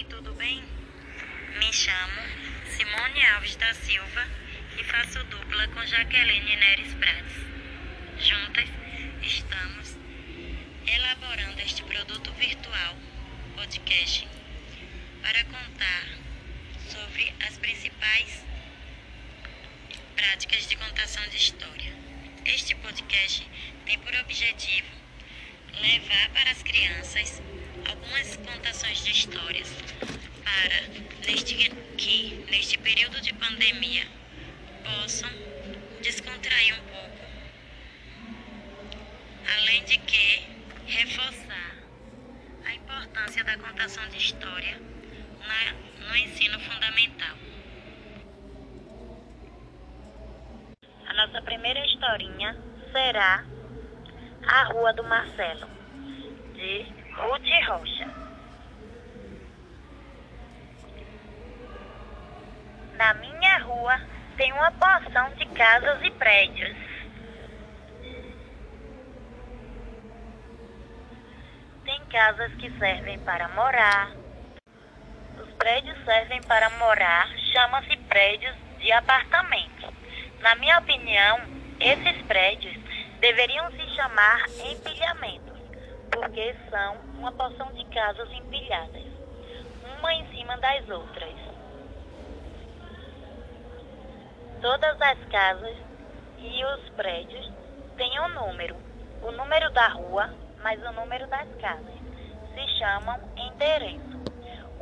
Oi, tudo bem? Me chamo Simone Alves da Silva e faço dupla com Jaqueline Neres Prates. Juntas estamos elaborando este produto virtual, podcast, para contar sobre as principais práticas de contação de história. Este podcast tem por objetivo levar para as crianças algumas contações de histórias para neste que neste período de pandemia possam descontrair um pouco, além de que reforçar a importância da contação de história na, no ensino fundamental. A nossa primeira historinha será A Rua do Marcelo, de Ruth Rocha. Na minha rua tem uma porção de casas e prédios. Tem casas que servem para morar. Os prédios servem para morar, chama-se prédios de apartamentos. Na minha opinião, esses prédios deveriam se chamar empilhamentos, porque são uma porção de casas empilhadas, uma em cima das outras. Todas as casas e os prédios têm um número, o número da rua mais o número das casas. Se chamam endereço.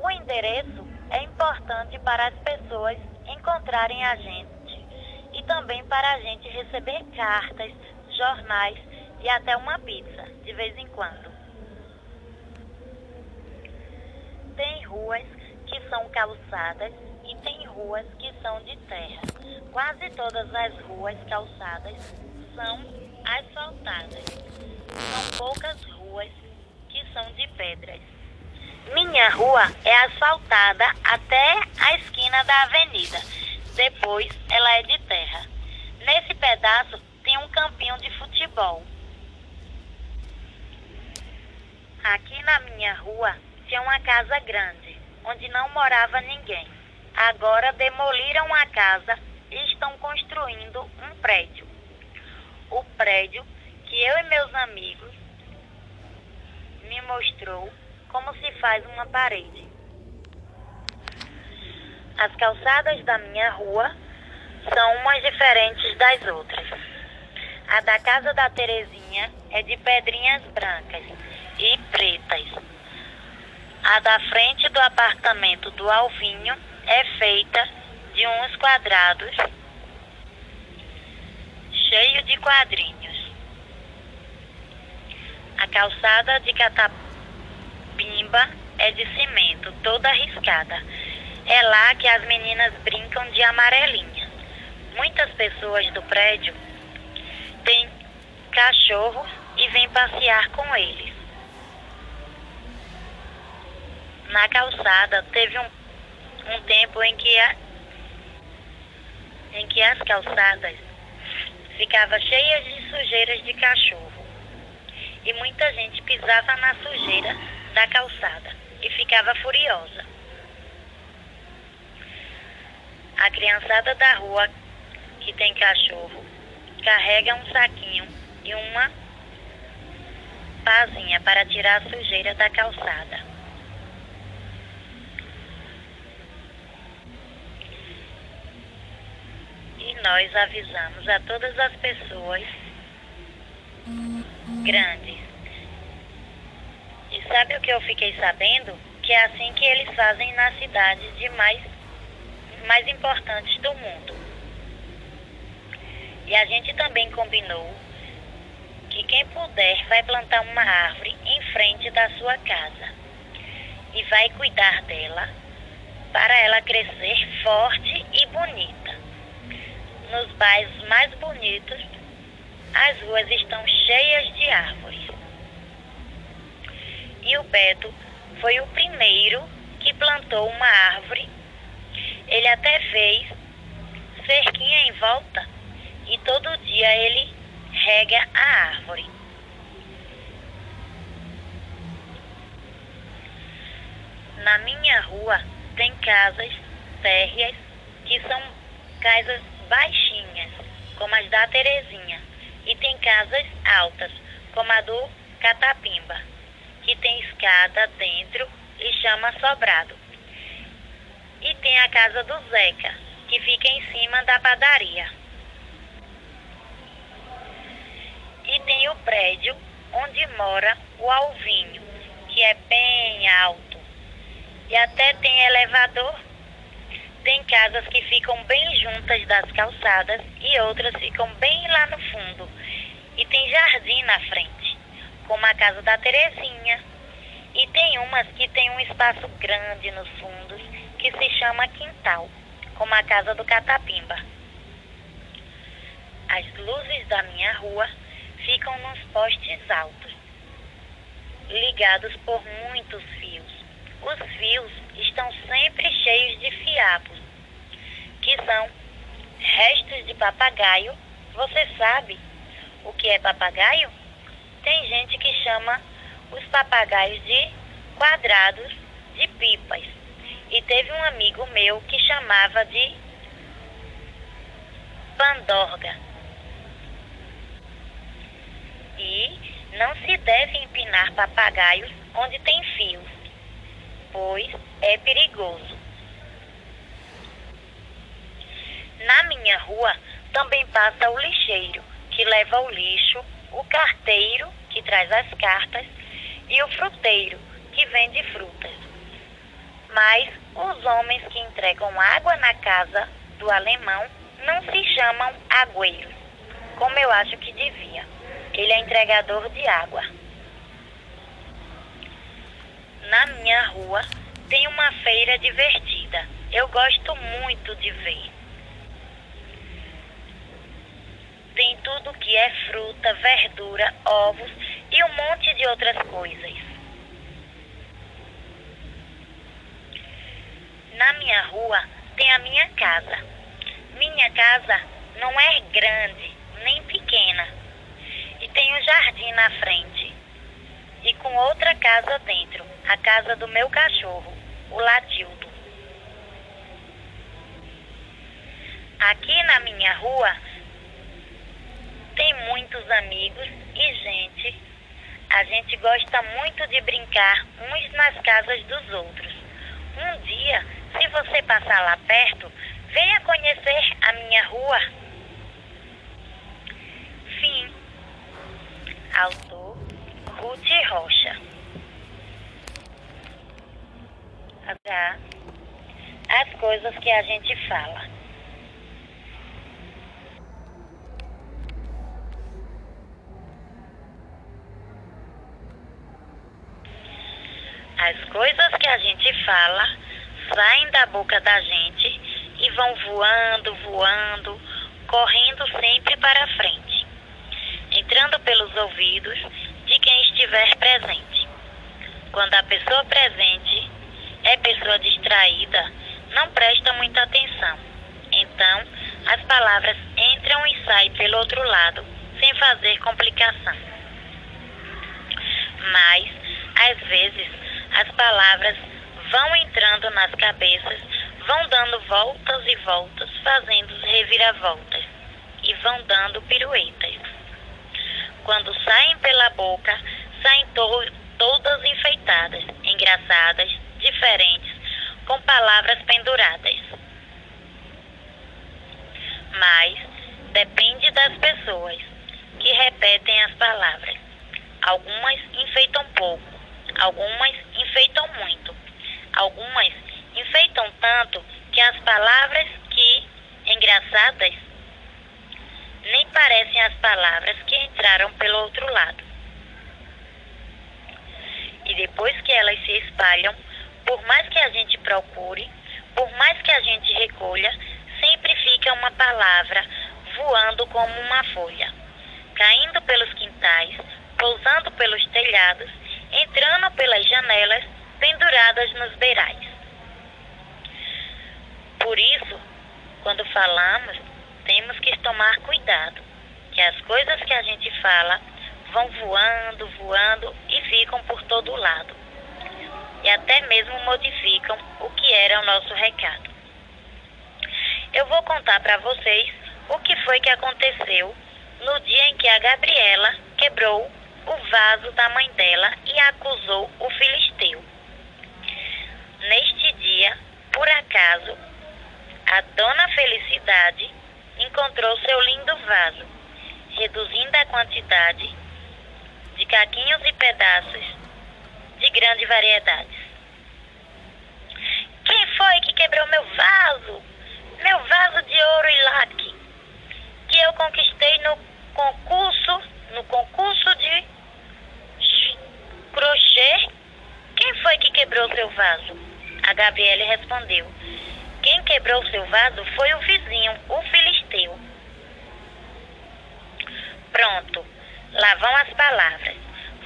O endereço é importante para as pessoas encontrarem a gente e também para a gente receber cartas, jornais e até uma pizza de vez em quando. Tem ruas que são calçadas e tem ruas que são de terra. Quase todas as ruas calçadas são asfaltadas. São poucas ruas que são de pedras. Minha rua é asfaltada até a esquina da avenida. Depois ela é de terra. Nesse pedaço tem um campinho de futebol. Aqui na minha rua tinha uma casa grande, onde não morava ninguém. Agora demoliram a casa e estão construindo um prédio. O prédio que eu e meus amigos me mostrou como se faz uma parede. As calçadas da minha rua são umas diferentes das outras. A da casa da Terezinha é de pedrinhas brancas e pretas. A da frente do apartamento do Alvinho é feita de uns quadrados cheio de quadrinhos. A calçada de Catapimba é de cimento, toda arriscada. É lá que as meninas brincam de amarelinha. Muitas pessoas do prédio têm cachorros e vêm passear com eles. Na calçada teve um um tempo em que, a, em que as calçadas ficavam cheias de sujeiras de cachorro. E muita gente pisava na sujeira da calçada e ficava furiosa. A criançada da rua que tem cachorro carrega um saquinho e uma pazinha para tirar a sujeira da calçada. Nós avisamos a todas as pessoas grandes. E sabe o que eu fiquei sabendo? Que é assim que eles fazem nas cidades de mais, mais importantes do mundo. E a gente também combinou que quem puder vai plantar uma árvore em frente da sua casa e vai cuidar dela para ela crescer forte e bonita. Nos bairros mais bonitos, as ruas estão cheias de árvores. E o Beto foi o primeiro que plantou uma árvore. Ele até fez cerquinha em volta e todo dia ele rega a árvore. Na minha rua tem casas térreas que são casas baixinhas, como as da Terezinha, e tem casas altas, como a do Catapimba, que tem escada dentro e chama sobrado. E tem a casa do Zeca, que fica em cima da padaria. E tem o prédio onde mora o Alvinho, que é bem alto. E até tem elevador. Tem casas que ficam bem juntas das calçadas e outras ficam bem lá no fundo. E tem jardim na frente, como a casa da Terezinha. E tem umas que tem um espaço grande nos fundos que se chama quintal, como a casa do Catapimba. As luzes da minha rua ficam nos postes altos, ligados por muitos fios. Os fios estão sempre cheios de fiapos, que são restos de papagaio. Você sabe o que é papagaio? Tem gente que chama os papagaios de quadrados de pipas. E teve um amigo meu que chamava de pandorga. E não se deve empinar papagaios onde tem fios, pois é perigoso. Na minha rua também passa o lixeiro, que leva o lixo, o carteiro, que traz as cartas, e o fruteiro, que vende frutas. Mas os homens que entregam água na casa do alemão não se chamam agueiros, como eu acho que devia. Ele é entregador de água. Na minha rua tem uma feira divertida. Eu gosto muito de ver. Tem tudo que é fruta, verdura, ovos e um monte de outras coisas. Na minha rua tem a minha casa. Minha casa não é grande nem pequena e tem um jardim na frente. E com outra casa dentro, a casa do meu cachorro, o Latildo. Aqui na minha rua tem muitos amigos e gente. A gente gosta muito de brincar uns nas casas dos outros. Um dia, se você passar lá perto, venha conhecer a minha rua. Fim. Autor Ruth Rocha. As coisas que a gente fala. As coisas que a gente fala saem da boca da gente e vão voando, voando, correndo sempre para frente entrando pelos ouvidos de quem estiver presente. Quando a pessoa presente é pessoa distraída, não presta muita atenção. Então, as palavras entram e saem pelo outro lado, sem fazer complicação. Mas, às vezes, as palavras vão entrando nas cabeças, vão dando voltas e voltas, fazendo reviravoltas e vão dando piruetas quando saem pela boca, saem to todas enfeitadas, engraçadas, diferentes, com palavras penduradas. Mas depende das pessoas que repetem as palavras. Algumas enfeitam pouco, algumas enfeitam muito, algumas enfeitam tanto que as palavras que engraçadas nem parecem as palavras que entraram pelo outro lado. E depois que elas se espalham, por mais que a gente procure, por mais que a gente recolha, sempre fica uma palavra voando como uma folha, caindo pelos quintais, pousando pelos telhados, entrando pelas janelas, penduradas nos beirais. Por isso, quando falamos, temos que tomar cuidado, que as coisas que a gente fala vão voando, voando e ficam por todo lado. E até mesmo modificam o que era o nosso recado. Eu vou contar para vocês o que foi que aconteceu no dia em que a Gabriela quebrou o vaso da mãe dela e acusou o filisteu. Neste dia, por acaso, a dona Felicidade encontrou seu lindo vaso, reduzindo a quantidade de caquinhos e pedaços de grande variedade. Quem foi que quebrou meu vaso? Meu vaso de ouro e laque, que eu conquistei no concurso, no concurso de crochê. Quem foi que quebrou seu vaso? A Gabriele respondeu: Quem quebrou seu vaso foi o vizinho, o filisteu. Pronto, lá vão as palavras.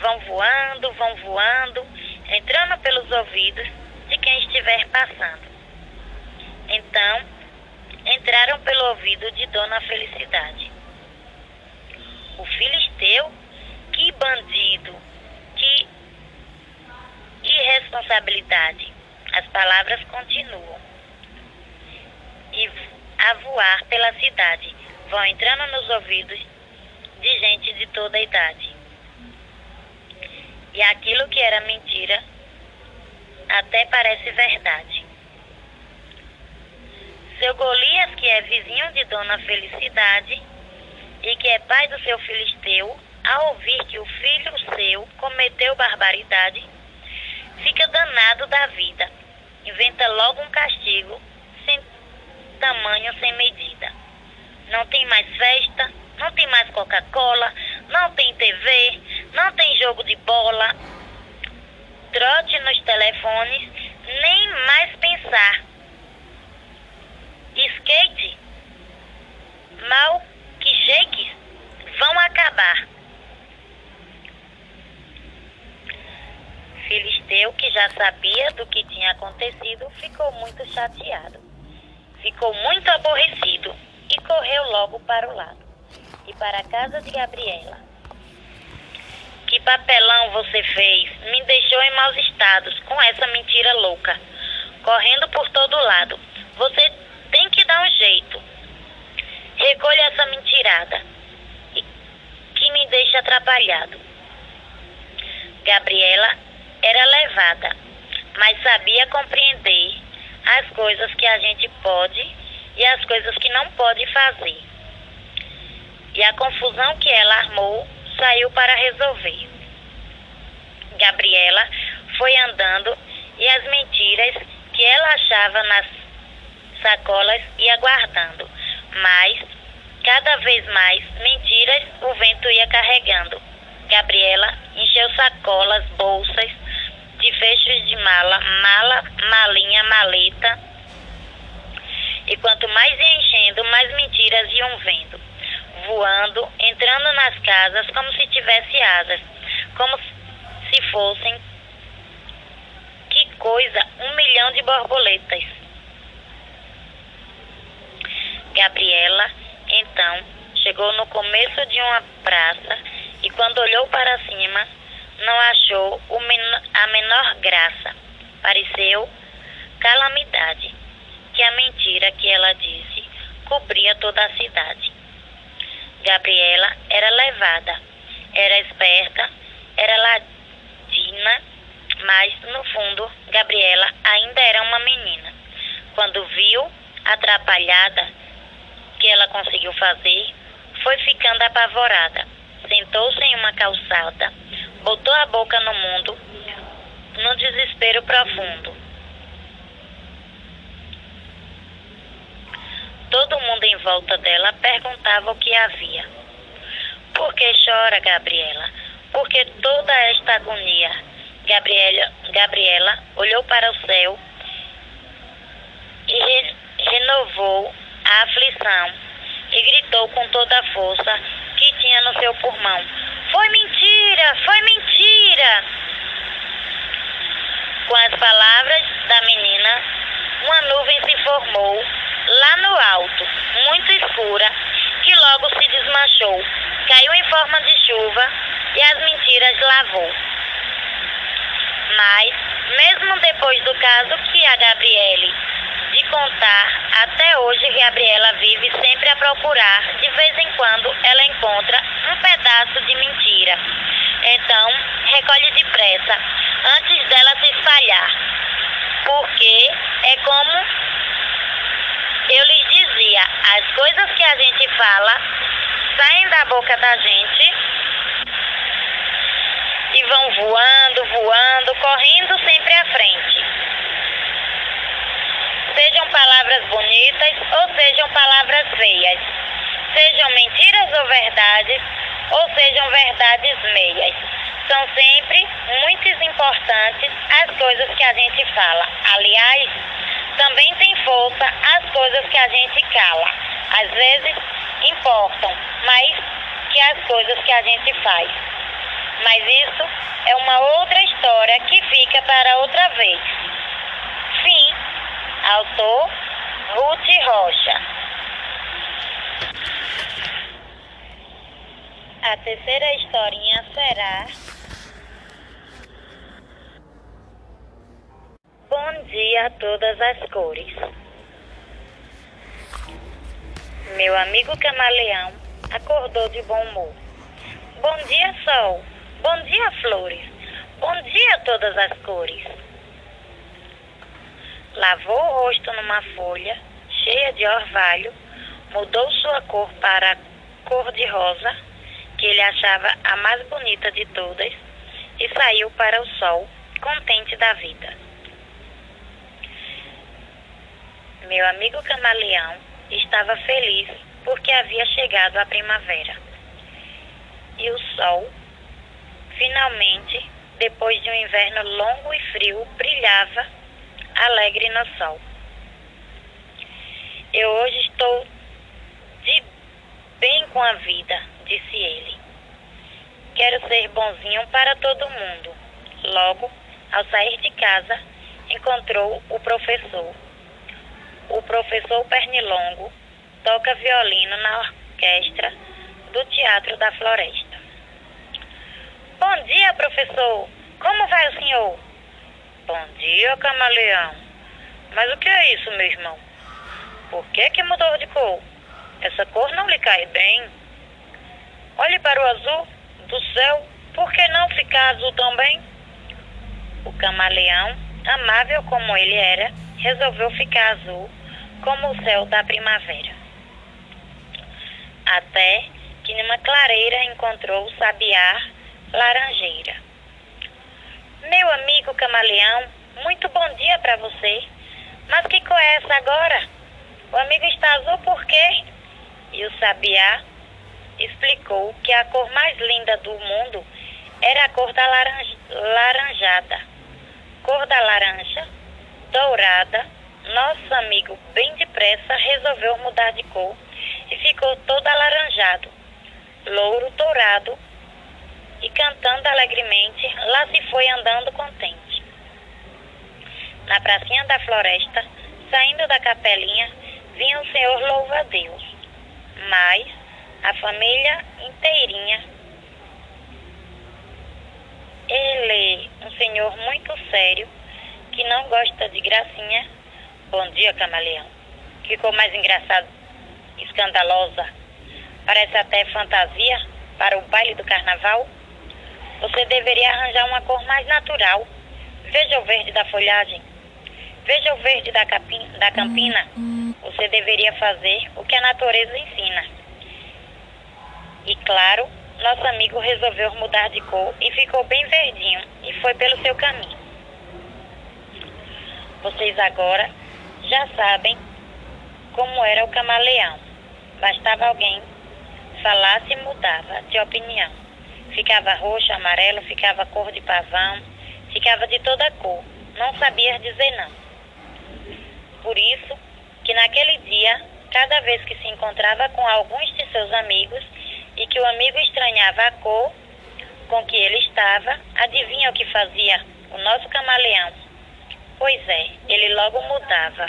Vão voando, vão voando, entrando pelos ouvidos de quem estiver passando. Então, entraram pelo ouvido de Dona Felicidade. O filisteu, que bandido, que irresponsabilidade. As palavras continuam. E a voar pela cidade, vão entrando nos ouvidos de gente de toda a idade. E aquilo que era mentira até parece verdade. Seu Golias, que é vizinho de Dona Felicidade e que é pai do seu filisteu, ao ouvir que o filho seu cometeu barbaridade, fica danado da vida. Inventa logo um castigo sem tamanho, sem medida. Não tem mais festa, não tem mais Coca-Cola, não tem TV, não tem jogo de bola. Trote nos telefones, nem mais pensar. Skate, mal que shakes vão acabar. Filisteu, que já sabia do que tinha acontecido, ficou muito chateado. Ficou muito aborrecido e correu logo para o lado e para a casa de Gabriela. Que papelão você fez? Me deixou em maus estados com essa mentira louca, correndo por todo lado. Você tem que dar um jeito. Recolha essa mentirada que me deixa atrapalhado. Gabriela era levada, mas sabia compreender as coisas que a gente pode e as coisas que não pode fazer. E a confusão que ela armou saiu para resolver. Gabriela foi andando e as mentiras que ela achava nas sacolas ia guardando, mas cada vez mais mentiras o vento ia carregando. Gabriela encheu sacolas, bolsas, de fechos de mala, mala, malinha, maleta. E quanto mais ia enchendo, mais mentiras iam vendo, voando, entrando nas casas como se tivesse asas, como se fossem, que coisa, um milhão de borboletas. Gabriela, então, chegou no começo de uma praça e quando olhou para cima, não achou a menor graça. Pareceu calamidade, que a mentira que ela disse cobria toda a cidade. Gabriela era levada, era esperta, era ladina, mas no fundo Gabriela ainda era uma menina. Quando viu atrapalhada que ela conseguiu fazer, foi ficando apavorada. Sentou-se em uma calçada botou a boca no mundo, num desespero profundo. Todo mundo em volta dela perguntava o que havia. Por que chora, Gabriela? Por que toda esta agonia? Gabriela, Gabriela olhou para o céu e re, renovou a aflição e gritou com toda a força que tinha no seu pulmão: Foi mentira! Foi mentira! Com as palavras da menina, uma nuvem se formou lá no alto, muito escura, que logo se desmanchou, caiu em forma de chuva e as mentiras lavou. Mas Mesmo depois do caso que a Gabriele de contar, até hoje Gabriela vive sempre a procurar. De vez em quando ela encontra um pedaço de mentira. Então, recolhe depressa, antes dela se espalhar. Porque é como eu lhes dizia, as coisas que a gente fala saem da boca da gente e vão voando, voando, correndo sempre à frente. Sejam palavras bonitas ou sejam palavras feias. Sejam mentiras ou verdades, ou sejam verdades meias. São sempre muito importantes as coisas que a gente fala. Aliás, também tem força as coisas que a gente cala. Às vezes importam mais que as coisas que a gente faz. Mas isso é uma outra história que fica para outra vez. Fim. Autor Ruth Rocha. A terceira historinha será Bom dia a todas as cores. Meu amigo camaleão acordou de bom humor. Bom dia, sol. Bom dia, flores. Bom dia todas as cores. Lavou o rosto numa folha cheia de orvalho, mudou sua cor para cor de rosa, que ele achava a mais bonita de todas, e saiu para o sol, contente da vida. Meu amigo camaleão estava feliz porque havia chegado a primavera. E o sol, finalmente, depois de um inverno longo e frio, brilhava alegre no sol. Eu hoje estou de bem com a vida, disse ele. Quero ser bonzinho para todo mundo. Logo, ao sair de casa, encontrou o professor o professor Pernilongo toca violino na orquestra do Teatro da Floresta. Bom dia, professor. Como vai o senhor? Bom dia, camaleão. Mas o que é isso, meu irmão? Por que que mudou de cor? Essa cor não lhe cai bem. Olhe para o azul do céu. Por que não ficar azul também? O camaleão, amável como ele era, resolveu ficar azul como o céu da primavera. Até que numa clareira encontrou o sabiá laranjeira. Meu amigo camaleão, muito bom dia para você. Mas que cor é essa agora? O amigo está azul por quê? E o sabiá explicou que a cor mais linda do mundo era a cor da laranjada. Cor da laranja, dourada, nosso amigo, bem depressa, resolveu mudar de cor e ficou todo alaranjado, louro dourado, e cantando alegremente, lá se foi andando contente. Na pracinha da floresta, saindo da capelinha, vinha o Senhor louva-a-Deus. Mas a família inteirinha, ele, um senhor muito sério, que não gosta de gracinha, Bom dia, camaleão. Ficou mais engraçado, escandalosa. Parece até fantasia para o baile do carnaval. Você deveria arranjar uma cor mais natural. Veja o verde da folhagem. Veja o verde da, capim, da campina. Você deveria fazer o que a natureza ensina. E claro, nosso amigo resolveu mudar de cor e ficou bem verdinho e foi pelo seu caminho. Vocês agora já sabem como era o camaleão. Bastava alguém falasse e mudava de opinião. Ficava roxo, amarelo, ficava cor de pavão, ficava de toda cor. Não sabia dizer não. Por isso que naquele dia, cada vez que se encontrava com alguns de seus amigos e que o amigo estranhava a cor com que ele estava, adivinha o que fazia o nosso camaleão? Pois é, ele logo mudava.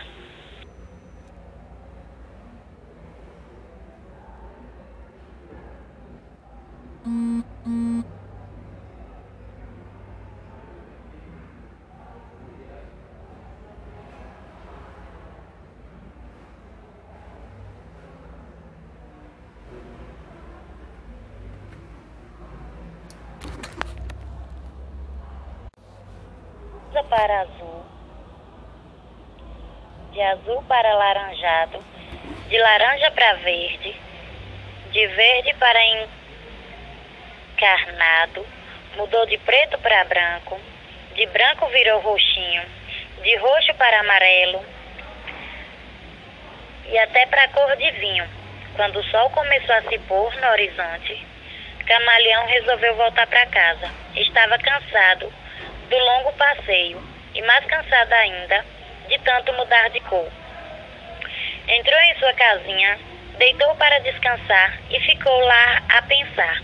para azul de azul para laranjado, de laranja para verde, de verde para encarnado, mudou de preto para branco, de branco virou roxinho, de roxo para amarelo e até para cor de vinho. Quando o sol começou a se pôr no horizonte, Camaleão resolveu voltar para casa. Estava cansado do longo passeio e mais cansado ainda de tanto mudar de cor. Entrou em sua casinha, deitou para descansar e ficou lá a pensar.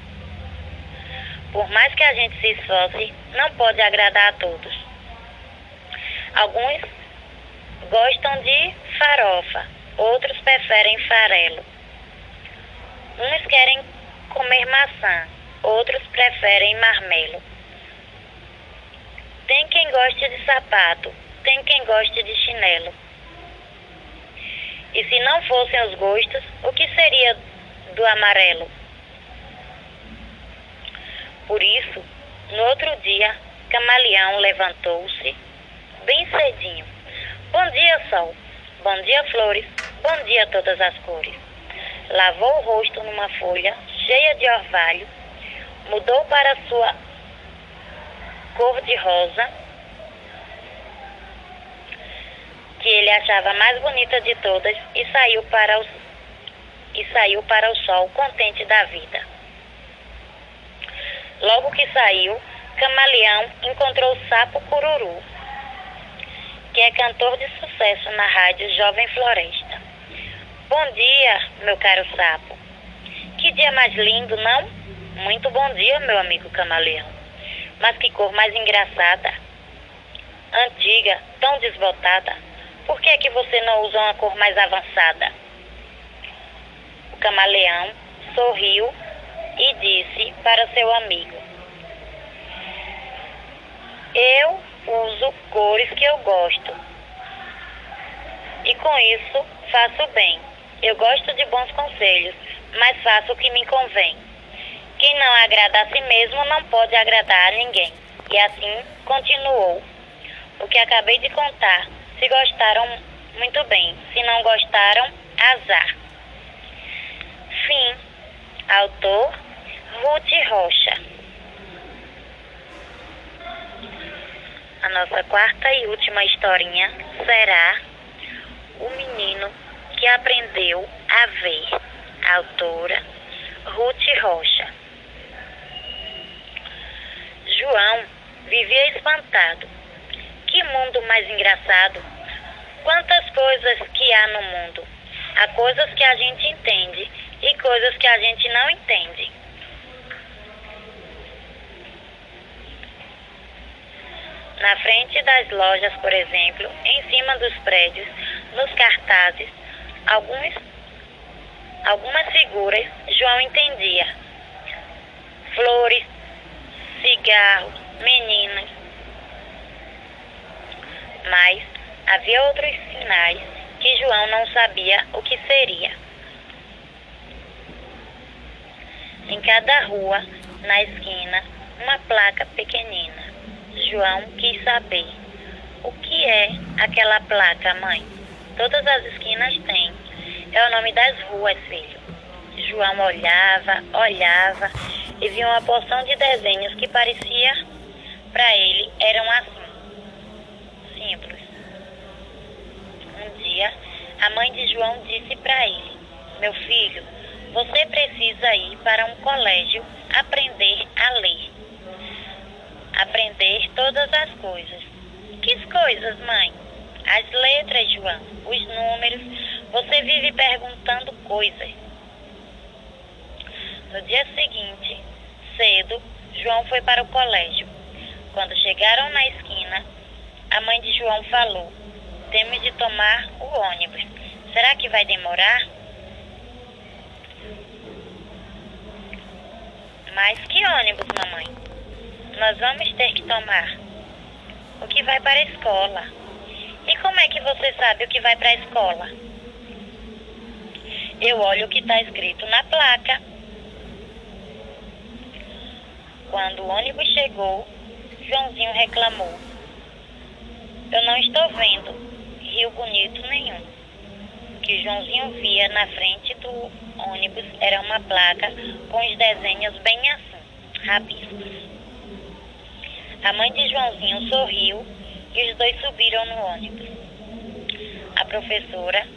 Por mais que a gente se esforce, não pode agradar a todos. Alguns gostam de farofa, outros preferem farelo. Uns querem comer maçã, outros preferem marmelo. Tem quem goste de sapato, tem quem goste de chinelo. E se não fossem os gostos, o que seria do amarelo? Por isso, no outro dia, Camaleão levantou-se bem cedinho. Bom dia, sol. Bom dia, flores. Bom dia, todas as cores. Lavou o rosto numa folha cheia de orvalho, mudou para sua cor de rosa, que ele achava mais bonita de todas, e saiu para o, e saiu para o sol contente da vida. Logo que saiu, Camaleão encontrou o Sapo Cururu, que é cantor de sucesso na rádio Jovem Floresta. Bom dia, meu caro sapo. Que dia mais lindo, não? Muito bom dia, meu amigo camaleão. Mas que cor mais engraçada. Antiga, tão desbotada. Por que é que você não usa uma cor mais avançada? O camaleão sorriu e disse para seu amigo: Eu uso cores que eu gosto. E com isso faço bem. Eu gosto de bons conselhos, mas faço o que me convém. Quem não agrada a si mesmo não pode agradar a ninguém. E assim continuou. O que acabei de contar. Se gostaram, muito bem. Se não gostaram, azar. Fim. Autor Ruth Rocha. A nossa quarta e última historinha será O Menino que Aprendeu a Ver. autora Ruth Rocha. João vivia espantado. Que mundo mais engraçado! Quantas coisas que há no mundo! Há coisas que a gente entende e coisas que a gente não entende. Na frente das lojas, por exemplo, em cima dos prédios, nos cartazes, alguns, algumas figuras João entendia. Flores, cigarros, meninas. Mas havia outros sinais que João não sabia o que seria. Em cada rua, na esquina, uma placa pequenina. João quis saber. O que é aquela placa, mãe? Todas as esquinas têm. É o nome das ruas, filho. João olhava, olhava e via uma porção de desenhos que parecia para ele eram assim. Simples. Um dia, a mãe de João disse para ele: Meu filho, você precisa ir para um colégio aprender a ler aprender todas as coisas. Que coisas, mãe? As letras, João, os números. Você vive perguntando coisas. No dia seguinte, cedo, João foi para o colégio. Quando chegaram na esquina, a mãe de João falou: Temos de tomar o ônibus. Será que vai demorar? Mas que ônibus, mamãe? nós vamos ter que tomar o que vai para a escola. E como é que você sabe o que vai para a escola? Eu olho o que está escrito na placa. Quando o ônibus chegou, Joãozinho reclamou. Eu não estou vendo rio bonito nenhum. O que Joãozinho via na frente do ônibus era uma placa com os desenhos bem assim, rabiscos. A mãe de Joãozinho sorriu e os dois subiram no ônibus. A professora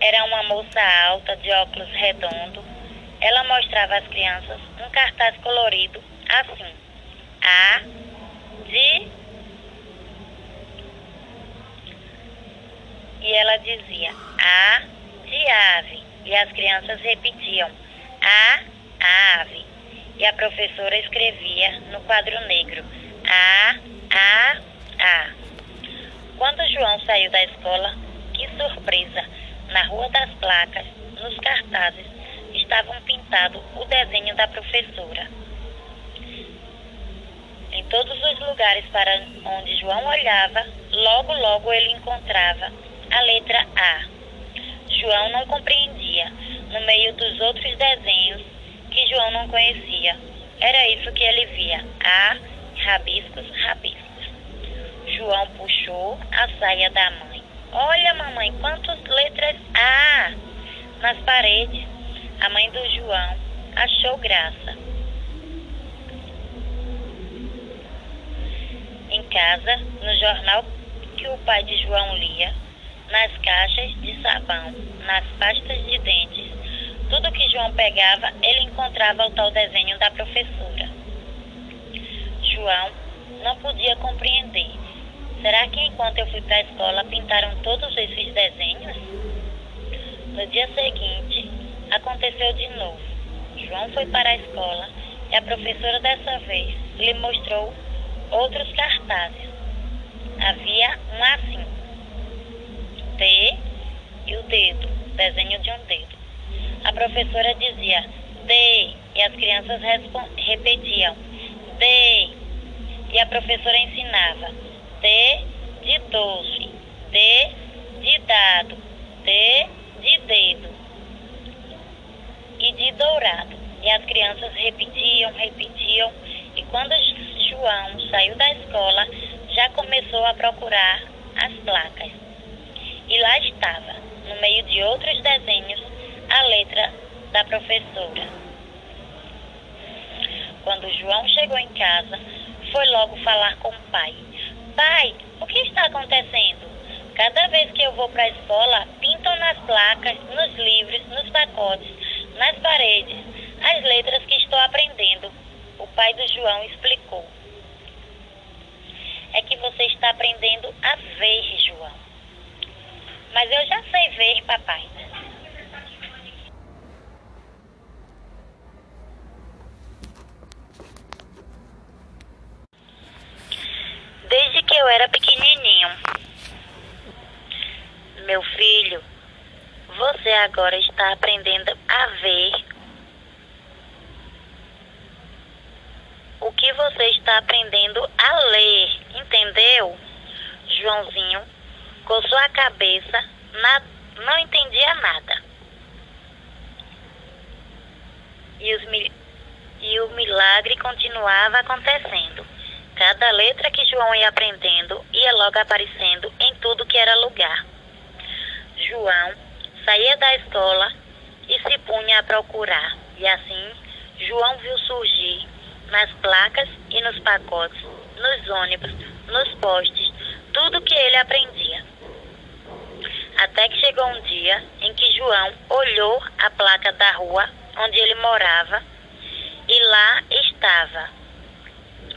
era uma moça alta, de óculos redondos. Ela mostrava às crianças um cartaz colorido assim: A de e ela dizia A de ave. E as crianças repetiam A, ave. E a professora escrevia no quadro negro A, A, A. Quando João saiu da escola, que surpresa! Na Rua das Placas, nos cartazes, estavam pintados o desenho da professora. Em todos os lugares para onde João olhava, logo logo ele encontrava a letra A. João não compreendia, no meio dos outros desenhos que João não conhecia. Era isso que ele via: A, rabiscos, rabiscos. João puxou a saia da mãe. Olha, mamãe, quantas letras A nas paredes. A mãe do João achou graça. Em casa, no jornal que o pai de João lia, nas caixas de sabão, nas pastas de dentes. Tudo que João pegava, ele encontrava o tal desenho da professora. João não podia compreender. Será que enquanto eu fui para a escola pintaram todos esses desenhos? No dia seguinte, aconteceu de novo. João foi para a escola e a professora dessa vez lhe mostrou outros cartazes. Havia um assim T e o dedo, desenho de um dedo. A professora dizia D e as crianças repetiam D e a professora ensinava D de doce, D de dado, D de dedo e de dourado. E as crianças repetiam, repetiam. E quando João saiu da escola, já começou a procurar as placas. E lá estava, no meio de outros desenhos, a letra da professora. Quando João chegou em casa, foi logo falar com o pai. Pai, o que está acontecendo? Cada vez que eu vou para a escola, pintam nas placas, nos livros, nos pacotes, nas paredes, as letras que estou aprendendo. O pai do João explicou. É que você está aprendendo a ver, João. Mas eu já sei ver, papai. Desde que eu era pequenininho. Meu filho, você agora está aprendendo a ver o que você está aprendendo a ler, entendeu? Joãozinho coçou a cabeça, na, não entendia nada. E, os, e o milagre continuava acontecendo. Cada letra que João ia aprendendo ia logo aparecendo em tudo que era lugar. João saía da escola e se punha a procurar. E assim, João viu surgir nas placas e nos pacotes, nos ônibus, nos postes, tudo que ele aprendia. Até que chegou um dia em que João olhou a placa da rua onde ele morava e lá estava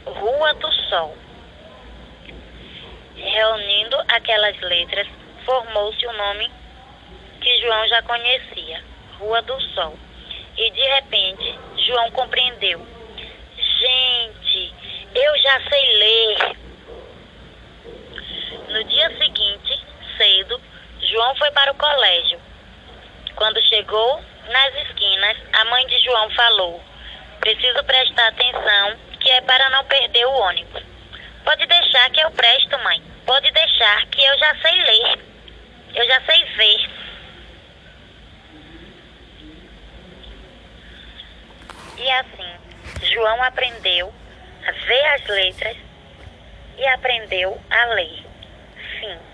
Rua do Sol. Reunindo aquelas letras, formou-se o um nome que João já conhecia, Rua do Sol. E de repente, João compreendeu. Gente, eu já sei ler. No dia seguinte, cedo, João foi para o colégio. Quando chegou nas esquinas, a mãe de João falou: Preciso prestar atenção, que é para não perder o ônibus. Pode deixar que eu presto, mãe. Pode deixar que eu já sei ler. Eu já sei ver. E assim, João aprendeu a ver as letras e aprendeu a ler. Fim.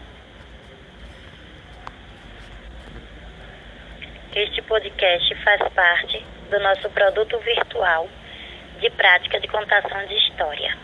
Este podcast faz parte do nosso produto virtual de prática de contação de história.